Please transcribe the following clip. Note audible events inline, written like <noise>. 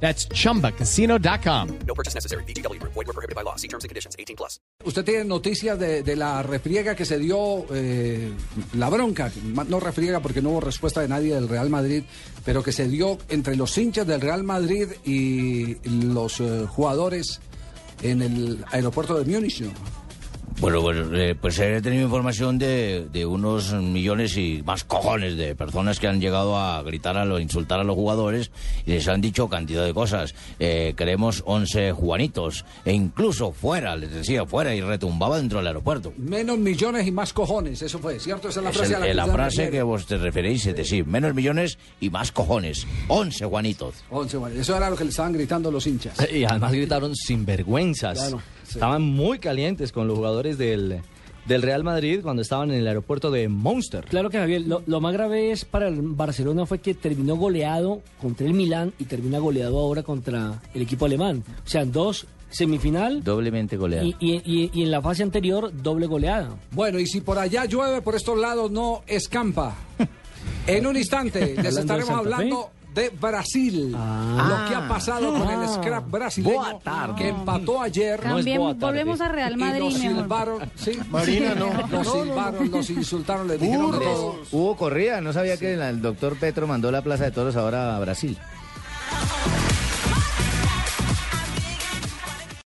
That's chumbacasino.com. No purchase necessary. BGW. Void were prohibited by law. See terms and conditions. 18 plus. Usted tiene noticias de, de la refriega que se dio, eh, la bronca, no refriega porque no hubo respuesta de nadie del Real Madrid, pero que se dio entre los hinchas del Real Madrid y los eh, jugadores en el aeropuerto de Múnich. ¿no? Bueno, bueno, eh, pues he tenido información de, de unos millones y más cojones de personas que han llegado a gritar, a lo, insultar a los jugadores y les han dicho cantidad de cosas. Eh, queremos 11 Juanitos e incluso fuera, les decía, fuera y retumbaba dentro del aeropuerto. Menos millones y más cojones, eso fue, ¿cierto? Esa es la Es frase el- a la que la frase que vos te referéis, es decir, menos millones y más cojones. 11 Juanitos. Once, bueno, eso era lo que le estaban gritando los hinchas. <laughs> Y además gritaron sinvergüenzas. Claro, sí. Estaban muy calientes con los jugadores del, del Real Madrid cuando estaban en el aeropuerto de Monster. Claro que Javier, lo, lo más grave es para el Barcelona fue que terminó goleado contra el Milán y termina goleado ahora contra el equipo alemán. O sea, dos semifinal Doblemente goleado. y, y- y- y en la fase anterior doble goleada. Bueno, y si por allá llueve, por estos lados no escampa. <laughs> En un instante les estaremos hablando de Brasil. Ah. Lo que ha pasado con el scrap brasileño Boa tarde. que empató ayer. No es También tarde. volvemos a Real y Madrid, mi amor. silbaron, sí. Marina, no. Los silbaron, los insultaron, les dijeron. Hubo corrida, no sabía que el doctor Petro mandó la Plaza de Toros ahora a Brasil.